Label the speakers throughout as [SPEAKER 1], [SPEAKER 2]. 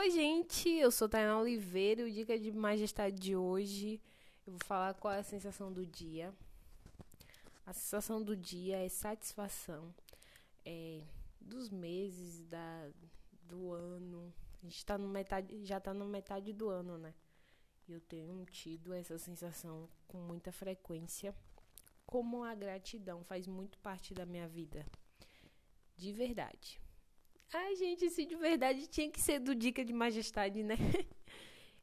[SPEAKER 1] Oi, gente, eu sou Tainá Oliveira e o Dica de Majestade de hoje eu vou falar qual é a sensação do dia. A sensação do dia é satisfação é, dos meses, da, do ano. A gente tá no metade, já tá na metade do ano, né? E eu tenho tido essa sensação com muita frequência. Como a gratidão faz muito parte da minha vida. De verdade. Ai, gente, se de verdade tinha que ser do Dica de Majestade, né?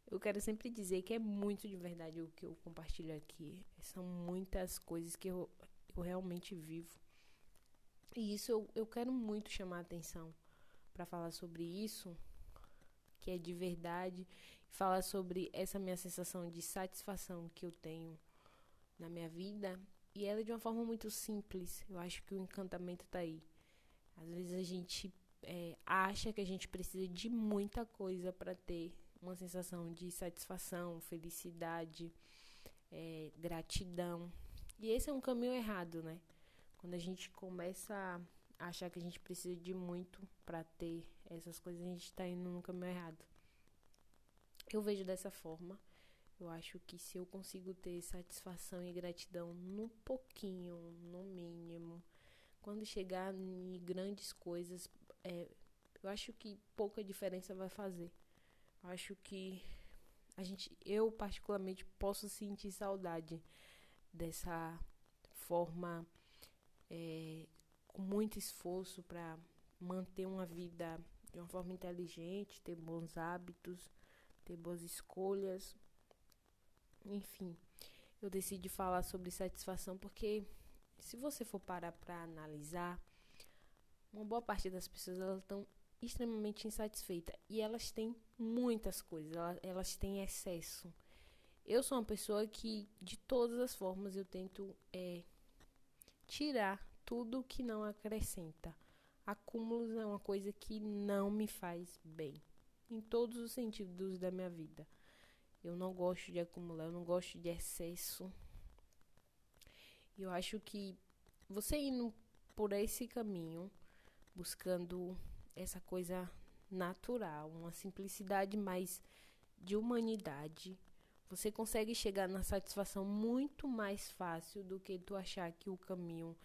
[SPEAKER 1] Eu quero sempre dizer que é muito de verdade o que eu compartilho aqui. São muitas coisas que eu, eu realmente vivo. E isso eu, eu quero muito chamar a atenção para falar sobre isso, que é de verdade, falar sobre essa minha sensação de satisfação que eu tenho na minha vida. E ela é de uma forma muito simples. Eu acho que o encantamento tá aí. Às vezes a gente é, acha que a gente precisa de muita coisa para ter uma sensação de satisfação, felicidade, é, gratidão. E esse é um caminho errado, né? Quando a gente começa a achar que a gente precisa de muito para ter essas coisas, a gente está indo no caminho errado. Eu vejo dessa forma. Eu acho que se eu consigo ter satisfação e gratidão no pouquinho, no mínimo, quando chegar em grandes coisas, é, eu acho que pouca diferença vai fazer. Eu acho que a gente, eu particularmente posso sentir saudade dessa forma é, com muito esforço para manter uma vida de uma forma inteligente, ter bons hábitos, ter boas escolhas, enfim. Eu decidi falar sobre satisfação porque se você for parar para analisar, uma boa parte das pessoas elas estão extremamente insatisfeitas e elas têm muitas coisas, elas, elas têm excesso. Eu sou uma pessoa que, de todas as formas, eu tento é, tirar tudo que não acrescenta. Acúmulos é uma coisa que não me faz bem, em todos os sentidos da minha vida. Eu não gosto de acumular, eu não gosto de excesso. Eu acho que você indo por esse caminho, buscando essa coisa natural, uma simplicidade mais de humanidade, você consegue chegar na satisfação muito mais fácil do que tu achar que o caminho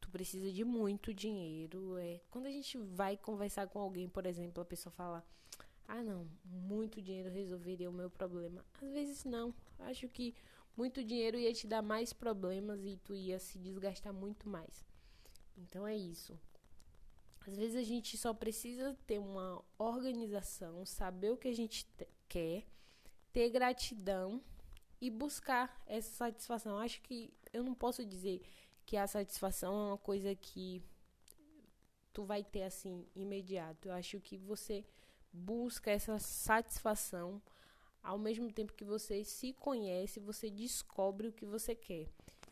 [SPEAKER 1] tu precisa de muito dinheiro. É, quando a gente vai conversar com alguém, por exemplo, a pessoa fala: "Ah, não, muito dinheiro resolveria o meu problema". Às vezes não. Acho que muito dinheiro ia te dar mais problemas e tu ia se desgastar muito mais. Então é isso. Às vezes a gente só precisa ter uma organização, saber o que a gente quer, ter gratidão e buscar essa satisfação. Acho que eu não posso dizer que a satisfação é uma coisa que tu vai ter assim imediato. Eu acho que você busca essa satisfação ao mesmo tempo que você se conhece, você descobre o que você quer.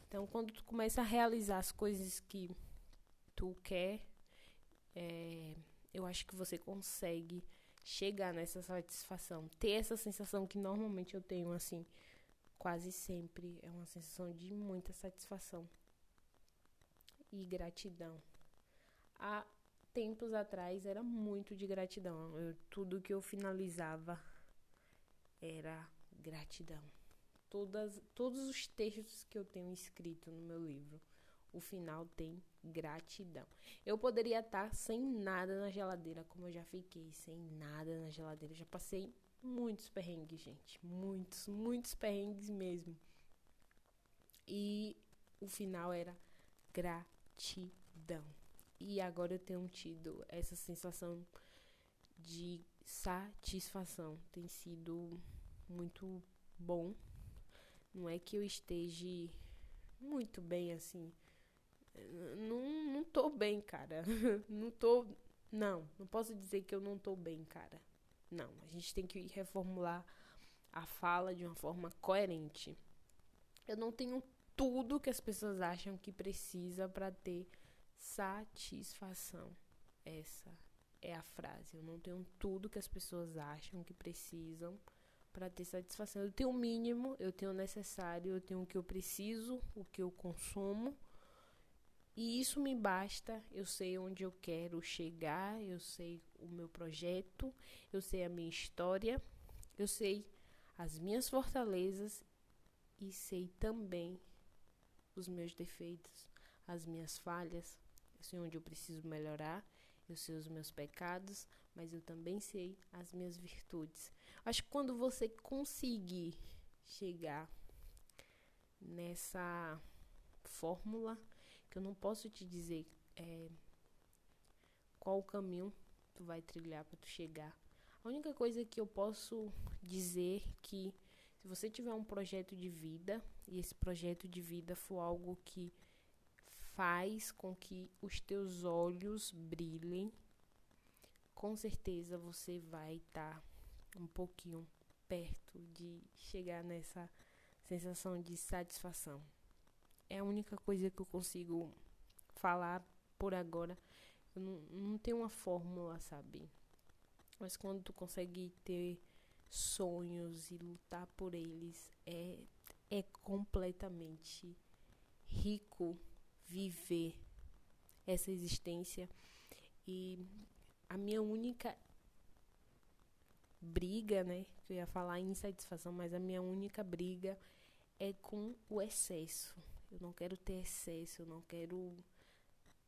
[SPEAKER 1] Então, quando tu começa a realizar as coisas que tu quer, é, eu acho que você consegue chegar nessa satisfação, ter essa sensação que normalmente eu tenho assim, quase sempre é uma sensação de muita satisfação e gratidão. Há tempos atrás era muito de gratidão. Eu, tudo que eu finalizava era gratidão. Todas, todos os textos que eu tenho escrito no meu livro o final tem gratidão. Eu poderia estar sem nada na geladeira, como eu já fiquei, sem nada na geladeira. Já passei muitos perrengues, gente. Muitos, muitos perrengues mesmo. E o final era gratidão. E agora eu tenho tido essa sensação de satisfação. Tem sido muito bom. Não é que eu esteja muito bem assim não, não tô bem, cara. Não tô. Não, não posso dizer que eu não tô bem, cara. Não, a gente tem que reformular a fala de uma forma coerente. Eu não tenho tudo que as pessoas acham que precisa para ter satisfação. Essa é a frase. Eu não tenho tudo que as pessoas acham que precisam para ter satisfação. Eu tenho o mínimo, eu tenho o necessário, eu tenho o que eu preciso, o que eu consumo E isso me basta. Eu sei onde eu quero chegar, eu sei o meu projeto, eu sei a minha história, eu sei as minhas fortalezas e sei também os meus defeitos, as minhas falhas. Eu sei onde eu preciso melhorar, eu sei os meus pecados, mas eu também sei as minhas virtudes. Acho que quando você conseguir chegar nessa fórmula, eu não posso te dizer é, qual o caminho tu vai trilhar para tu chegar. A única coisa que eu posso dizer que se você tiver um projeto de vida e esse projeto de vida for algo que faz com que os teus olhos brilhem, com certeza você vai estar tá um pouquinho perto de chegar nessa sensação de satisfação. É a única coisa que eu consigo falar por agora. Eu não, não tenho uma fórmula, sabe? Mas quando tu consegue ter sonhos e lutar por eles, é, é completamente rico viver essa existência. E a minha única briga, né? Que eu ia falar insatisfação, mas a minha única briga é com o excesso. Eu não quero ter excesso, eu não quero.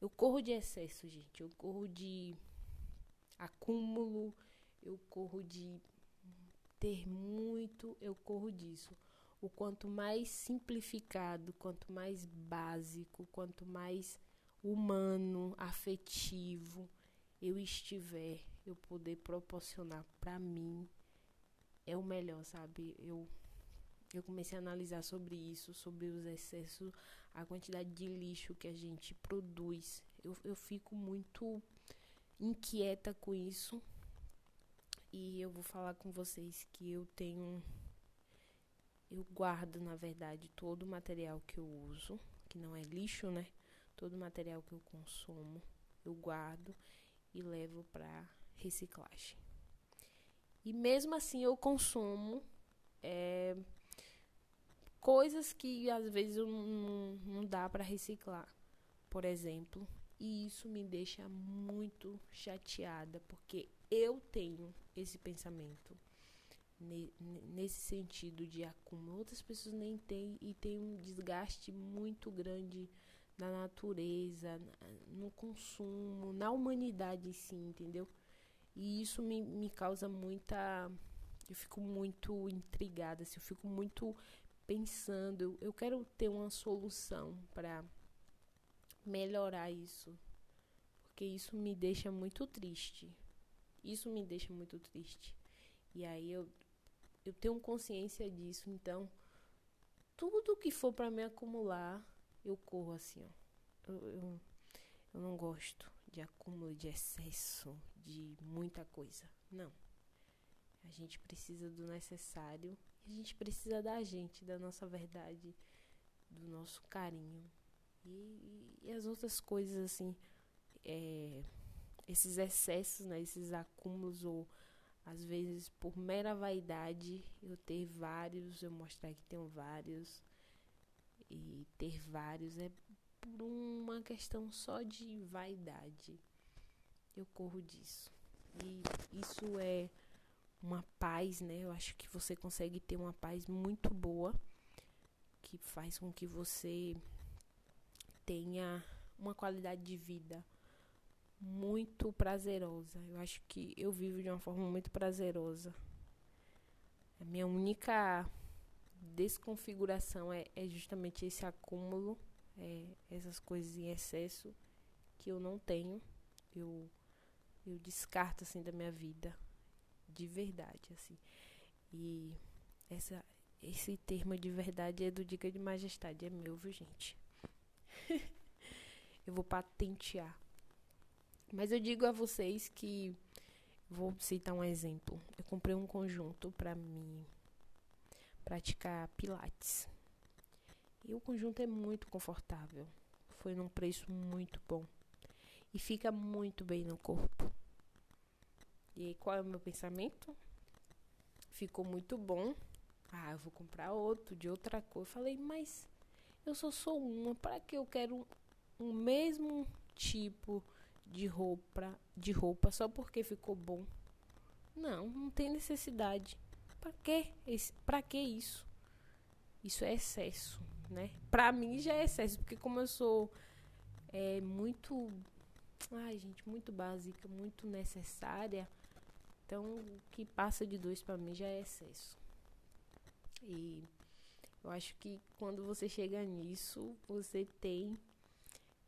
[SPEAKER 1] Eu corro de excesso, gente. Eu corro de acúmulo, eu corro de ter muito, eu corro disso. O quanto mais simplificado, quanto mais básico, quanto mais humano, afetivo eu estiver, eu poder proporcionar para mim é o melhor, sabe? Eu eu comecei a analisar sobre isso, sobre os excessos, a quantidade de lixo que a gente produz. Eu, eu fico muito inquieta com isso. E eu vou falar com vocês que eu tenho. Eu guardo, na verdade, todo o material que eu uso, que não é lixo, né? Todo o material que eu consumo, eu guardo e levo para reciclagem. E mesmo assim eu consumo é, coisas que às vezes não, não dá para reciclar, por exemplo. E isso me deixa muito chateada, porque eu tenho esse pensamento nesse sentido de acúmulo. Outras pessoas nem têm e tem um desgaste muito grande na natureza, no consumo, na humanidade em si, entendeu? E isso me, me causa muita. Eu fico muito intrigada, assim, eu fico muito pensando. Eu, quero ter uma solução para melhorar isso. Porque isso me deixa muito triste. Isso me deixa muito triste. E aí eu, eu tenho consciência disso, então tudo que for para me acumular, eu corro assim, ó. Eu, eu, eu não gosto de acúmulo, de excesso, de muita coisa. Não. A gente precisa do necessário. A gente precisa da gente, da nossa verdade, do nosso carinho. E, e as outras coisas, assim, é, esses excessos, né, esses acúmulos, ou às vezes por mera vaidade, eu ter vários, eu mostrar que tenho vários, e ter vários é por uma questão só de vaidade. Eu corro disso. E isso é uma paz, né? Eu acho que você consegue ter uma paz muito boa que faz com que você tenha uma qualidade de vida muito prazerosa. Eu acho que eu vivo de uma forma muito prazerosa. A minha única desconfiguração é, é justamente esse acúmulo, é, essas coisas em excesso que eu não tenho. Eu, eu descarto assim da minha vida, de verdade, assim. E essa, esse termo de verdade é do Dica de Majestade, é meu, viu, gente? eu vou patentear. Mas eu digo a vocês que vou citar um exemplo. Eu comprei um conjunto para mim praticar pilates. E o conjunto é muito confortável. Foi num preço muito bom. E fica muito bem no corpo. E qual é o meu pensamento? Ficou muito bom. Ah, eu vou comprar outro de outra cor. Eu falei, mas eu só sou uma. Para que eu quero o mesmo tipo de roupa, de roupa só porque ficou bom. Não, não tem necessidade. Para que para que isso? Isso é excesso, né? Para mim já é excesso, porque como eu sou é muito ai, gente, muito básica, muito necessária, então o que passa de dois para mim já é excesso. E eu acho que quando você chega nisso, você tem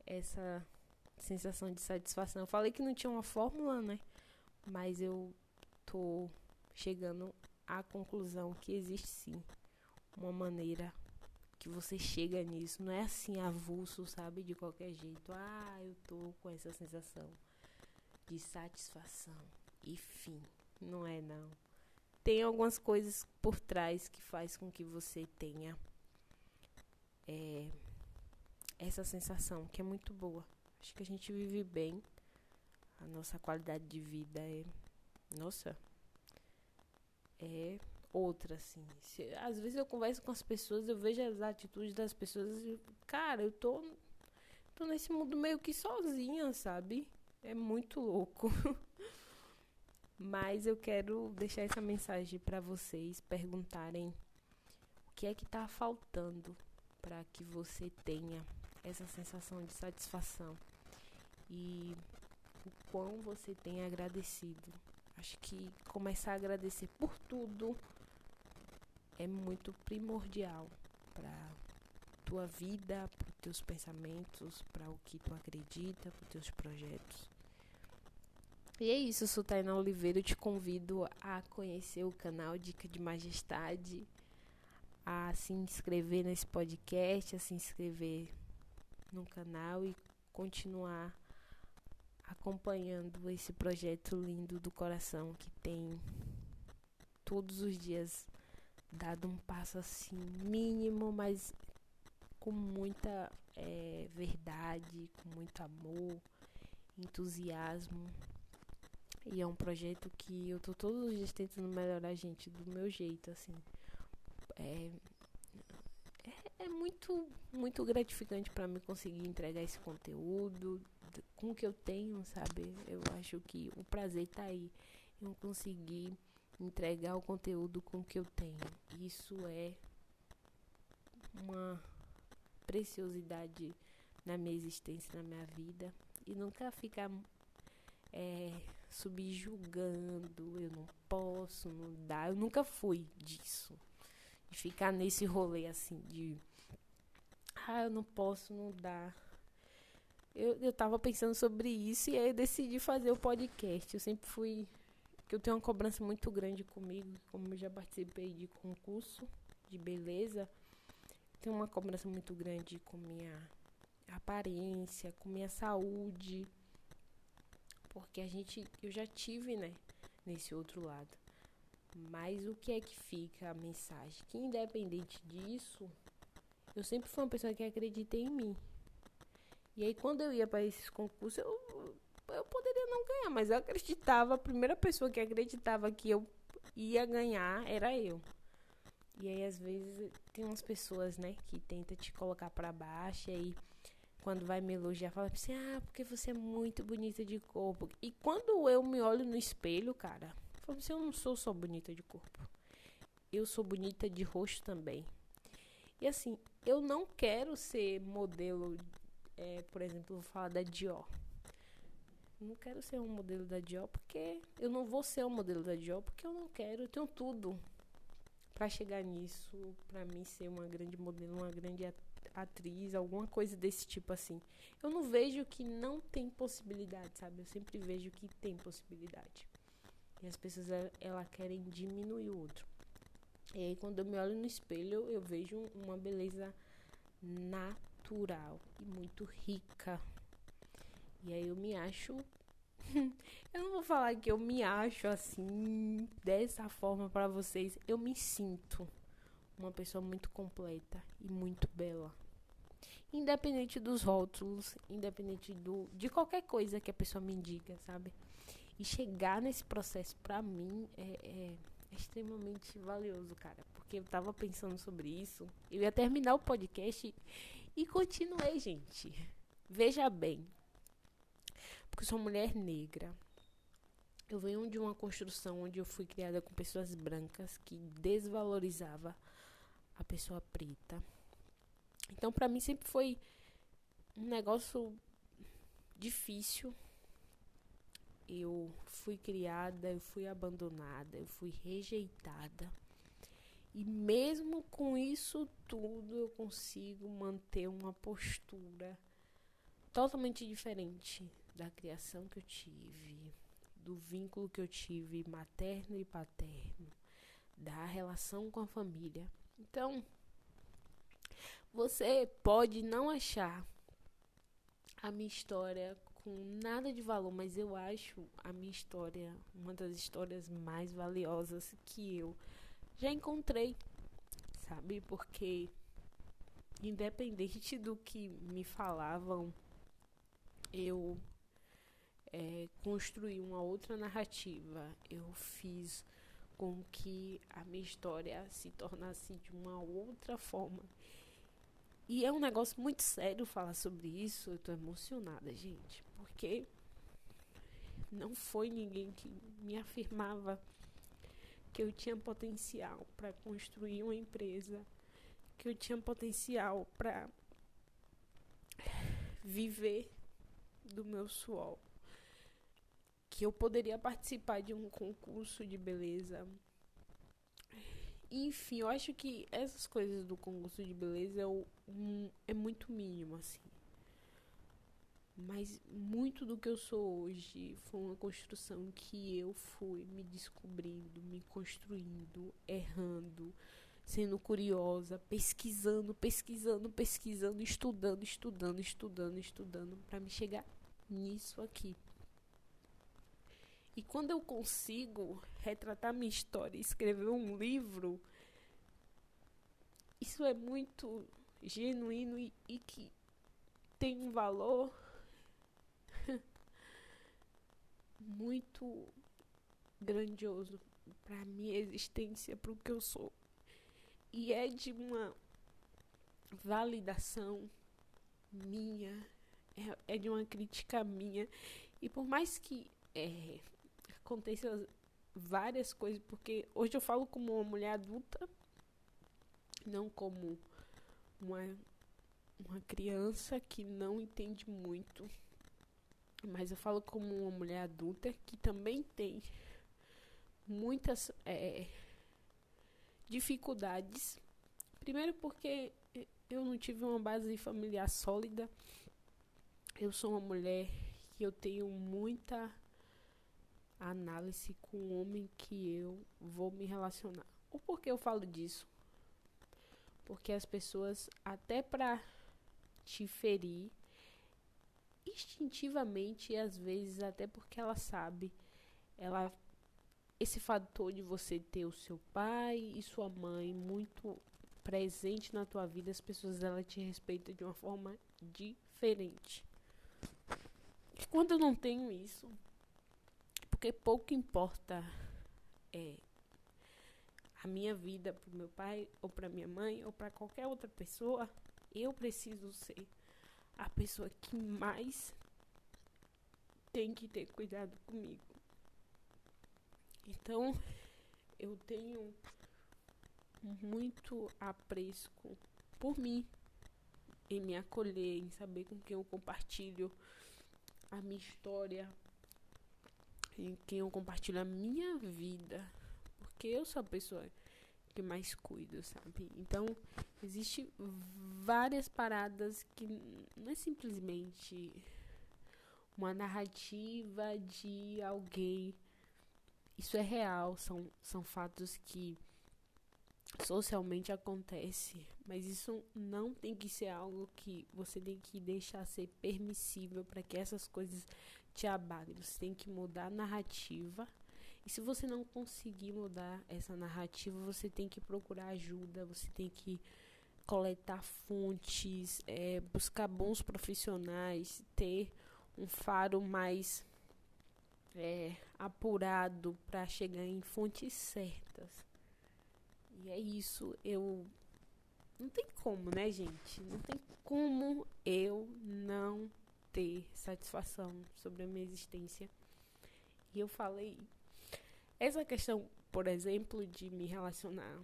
[SPEAKER 1] essa sensação de satisfação. Eu falei que não tinha uma fórmula, né? Mas eu tô chegando à conclusão que existe sim uma maneira que você chega nisso. Não é assim avulso, sabe? De qualquer jeito. Ah, eu tô com essa sensação de satisfação. E fim. Não é não. Tem algumas coisas por trás que faz com que você tenha é, essa sensação que é muito boa. Acho que a gente vive bem. A nossa qualidade de vida é. Nossa. É outra, assim. Se, às vezes eu converso com as pessoas, eu vejo as atitudes das pessoas. Cara, eu tô. Tô nesse mundo meio que sozinha, sabe? É muito louco. Mas eu quero deixar essa mensagem para vocês perguntarem o que é que tá faltando para que você tenha essa sensação de satisfação e o quão você tem agradecido. Acho que começar a agradecer por tudo é muito primordial para tua vida, para teus pensamentos, para o que tu acredita, para teus projetos. E é isso, sou Oliveira. Eu te convido a conhecer o canal Dica de Majestade, a se inscrever nesse podcast, a se inscrever no canal e continuar acompanhando esse projeto lindo do coração que tem todos os dias dado um passo assim mínimo, mas com muita é, verdade, com muito amor, entusiasmo. E é um projeto que eu tô todos os dias tentando melhorar, a gente, do meu jeito, assim. É, é, é muito, muito gratificante para mim conseguir entregar esse conteúdo com o que eu tenho, sabe? Eu acho que o prazer tá aí. Eu conseguir entregar o conteúdo com o que eu tenho. Isso é uma preciosidade na minha existência, na minha vida. E nunca ficar é, subjugando, eu não posso, não dá. Eu nunca fui disso. De ficar nesse rolê assim de ah, eu não posso, não dá. Eu, eu tava pensando sobre isso e aí eu decidi fazer o podcast. Eu sempre fui. que eu tenho uma cobrança muito grande comigo, como eu já participei de concurso de beleza. Tenho uma cobrança muito grande com minha aparência, com minha saúde porque a gente, eu já tive, né, nesse outro lado. Mas o que é que fica a mensagem? Que independente disso, eu sempre fui uma pessoa que acreditei em mim. E aí quando eu ia para esses concursos, eu, eu poderia não ganhar, mas eu acreditava, a primeira pessoa que acreditava que eu ia ganhar era eu. E aí às vezes tem umas pessoas, né, que tenta te colocar para baixo e aí quando vai me elogiar, fala assim: ah, porque você é muito bonita de corpo. E quando eu me olho no espelho, cara, eu falo assim: eu não sou só bonita de corpo. Eu sou bonita de rosto também. E assim, eu não quero ser modelo, é, por exemplo, vou falar da Dior. Não quero ser um modelo da Dior porque eu não vou ser um modelo da Dior porque eu não quero. Eu tenho tudo para chegar nisso, para mim ser uma grande modelo, uma grande atriz atriz, alguma coisa desse tipo assim. Eu não vejo que não tem possibilidade, sabe? Eu sempre vejo que tem possibilidade. E as pessoas ela querem diminuir o outro. E aí quando eu me olho no espelho, eu vejo uma beleza natural e muito rica. E aí eu me acho eu não vou falar que eu me acho assim dessa forma para vocês. Eu me sinto uma pessoa muito completa e muito bela. Independente dos rótulos, independente do de qualquer coisa que a pessoa me diga, sabe? E chegar nesse processo pra mim é, é, é extremamente valioso, cara. Porque eu tava pensando sobre isso. Eu ia terminar o podcast e continuei, gente. Veja bem, porque eu sou mulher negra. Eu venho de uma construção onde eu fui criada com pessoas brancas que desvalorizava a pessoa preta. Então, para mim sempre foi um negócio difícil. Eu fui criada, eu fui abandonada, eu fui rejeitada. E mesmo com isso tudo, eu consigo manter uma postura totalmente diferente da criação que eu tive, do vínculo que eu tive materno e paterno, da relação com a família. Então, você pode não achar a minha história com nada de valor, mas eu acho a minha história uma das histórias mais valiosas que eu já encontrei, sabe? Porque independente do que me falavam, eu é, construí uma outra narrativa. Eu fiz com que a minha história se tornasse de uma outra forma. E é um negócio muito sério falar sobre isso. Eu tô emocionada, gente, porque não foi ninguém que me afirmava que eu tinha potencial para construir uma empresa, que eu tinha potencial para viver do meu suor, que eu poderia participar de um concurso de beleza. Enfim, eu acho que essas coisas do concurso de beleza é, um, é muito mínimo, assim. Mas muito do que eu sou hoje foi uma construção que eu fui me descobrindo, me construindo, errando, sendo curiosa, pesquisando, pesquisando, pesquisando, estudando, estudando, estudando, estudando para me chegar nisso aqui. E quando eu consigo retratar minha história e escrever um livro, isso é muito genuíno e, e que tem um valor muito grandioso para minha existência, para o que eu sou. E é de uma validação minha, é, é de uma crítica minha. E por mais que é, aconteça várias coisas, porque hoje eu falo como uma mulher adulta, não como uma, uma criança que não entende muito mas eu falo como uma mulher adulta que também tem muitas é, dificuldades. Primeiro porque eu não tive uma base familiar sólida. Eu sou uma mulher que eu tenho muita análise com o homem que eu vou me relacionar. O porquê eu falo disso? Porque as pessoas até para te ferir instintivamente e às vezes até porque ela sabe, ela esse fator de você ter o seu pai e sua mãe muito presente na tua vida, as pessoas ela te respeitam de uma forma diferente. E quando eu não tenho isso, porque pouco importa é a minha vida para meu pai ou para minha mãe ou para qualquer outra pessoa, eu preciso ser a pessoa que mais tem que ter cuidado comigo. Então, eu tenho muito apreço por mim, em me acolher, em saber com quem eu compartilho a minha história, em quem eu compartilho a minha vida, porque eu sou a pessoa que mais cuido, sabe? Então, existe várias paradas que não é simplesmente uma narrativa de alguém. Isso é real, são, são fatos que socialmente acontece, mas isso não tem que ser algo que você tem que deixar ser permissível para que essas coisas te abalem. Você tem que mudar a narrativa e se você não conseguir mudar essa narrativa, você tem que procurar ajuda, você tem que coletar fontes, é, buscar bons profissionais, ter um faro mais é, apurado para chegar em fontes certas. E é isso, eu. Não tem como, né, gente? Não tem como eu não ter satisfação sobre a minha existência. E eu falei essa questão, por exemplo, de me relacionar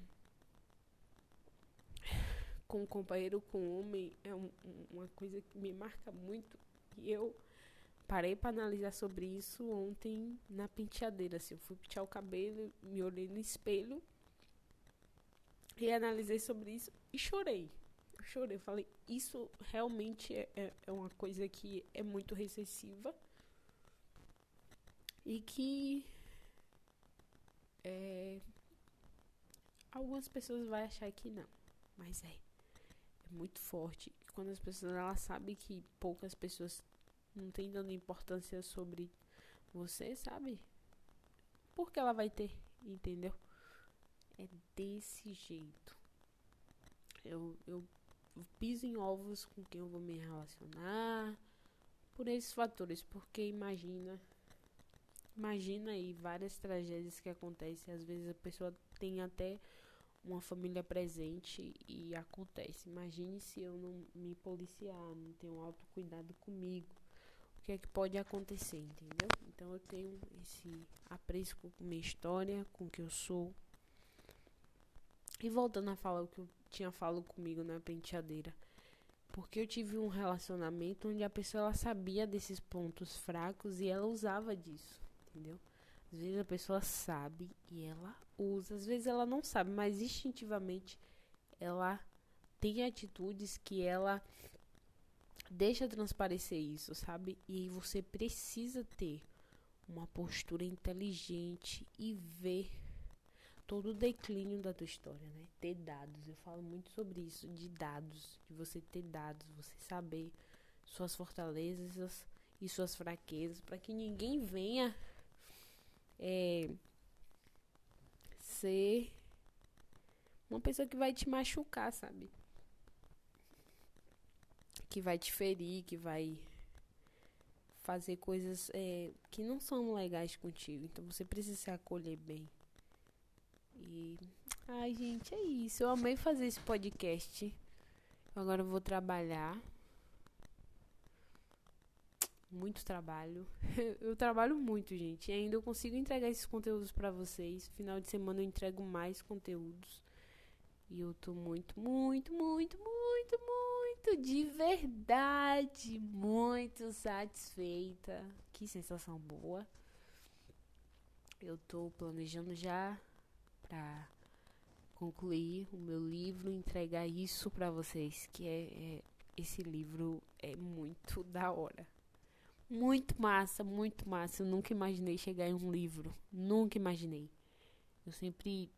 [SPEAKER 1] com um companheiro, com um homem, é um, uma coisa que me marca muito. E eu parei para analisar sobre isso ontem na penteadeira. Assim, eu fui pentear o cabelo, me olhei no espelho e analisei sobre isso e chorei. Chorei, falei, isso realmente é, é, é uma coisa que é muito recessiva e que é, algumas pessoas vão achar que não, mas é, é muito forte. Quando as pessoas elas sabem que poucas pessoas não têm dando importância sobre você, sabe? Porque ela vai ter, entendeu? É desse jeito. Eu, eu piso em ovos com quem eu vou me relacionar. Por esses fatores. Porque imagina. Imagina aí várias tragédias que acontecem. Às vezes a pessoa tem até uma família presente e acontece. Imagine se eu não me policiar, não tenho autocuidado comigo. O que é que pode acontecer, entendeu? Então eu tenho esse apreço com minha história, com o que eu sou. E voltando a falar o que eu tinha falado comigo na penteadeira. Porque eu tive um relacionamento onde a pessoa ela sabia desses pontos fracos e ela usava disso, entendeu? Às vezes a pessoa sabe e ela usa, às vezes ela não sabe, mas instintivamente ela tem atitudes que ela deixa transparecer isso, sabe? E você precisa ter uma postura inteligente e ver todo o declínio da tua história, né? Ter dados. Eu falo muito sobre isso, de dados, de você ter dados, você saber suas fortalezas e suas fraquezas, para que ninguém venha é, ser uma pessoa que vai te machucar, sabe? Que vai te ferir, que vai fazer coisas é, que não são legais contigo. Então você precisa se acolher bem. E. Ai, gente, é isso. Eu amei fazer esse podcast. Agora eu vou trabalhar. Muito trabalho. eu trabalho muito, gente. E ainda eu consigo entregar esses conteúdos para vocês. Final de semana eu entrego mais conteúdos. E eu tô muito, muito, muito, muito, muito de verdade. Muito satisfeita. Que sensação boa. Eu tô planejando já para concluir o meu livro, entregar isso para vocês, que é, é, esse livro é muito da hora. Muito massa, muito massa. Eu nunca imaginei chegar em um livro, nunca imaginei. Eu sempre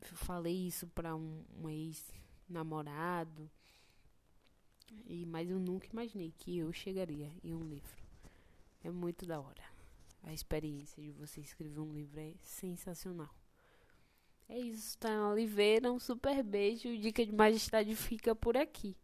[SPEAKER 1] falei isso para um, um ex-namorado, e mas eu nunca imaginei que eu chegaria em um livro. É muito da hora. A experiência de você escrever um livro é sensacional. É isso, tá? Oliveira, um super beijo. Dica de Majestade fica por aqui.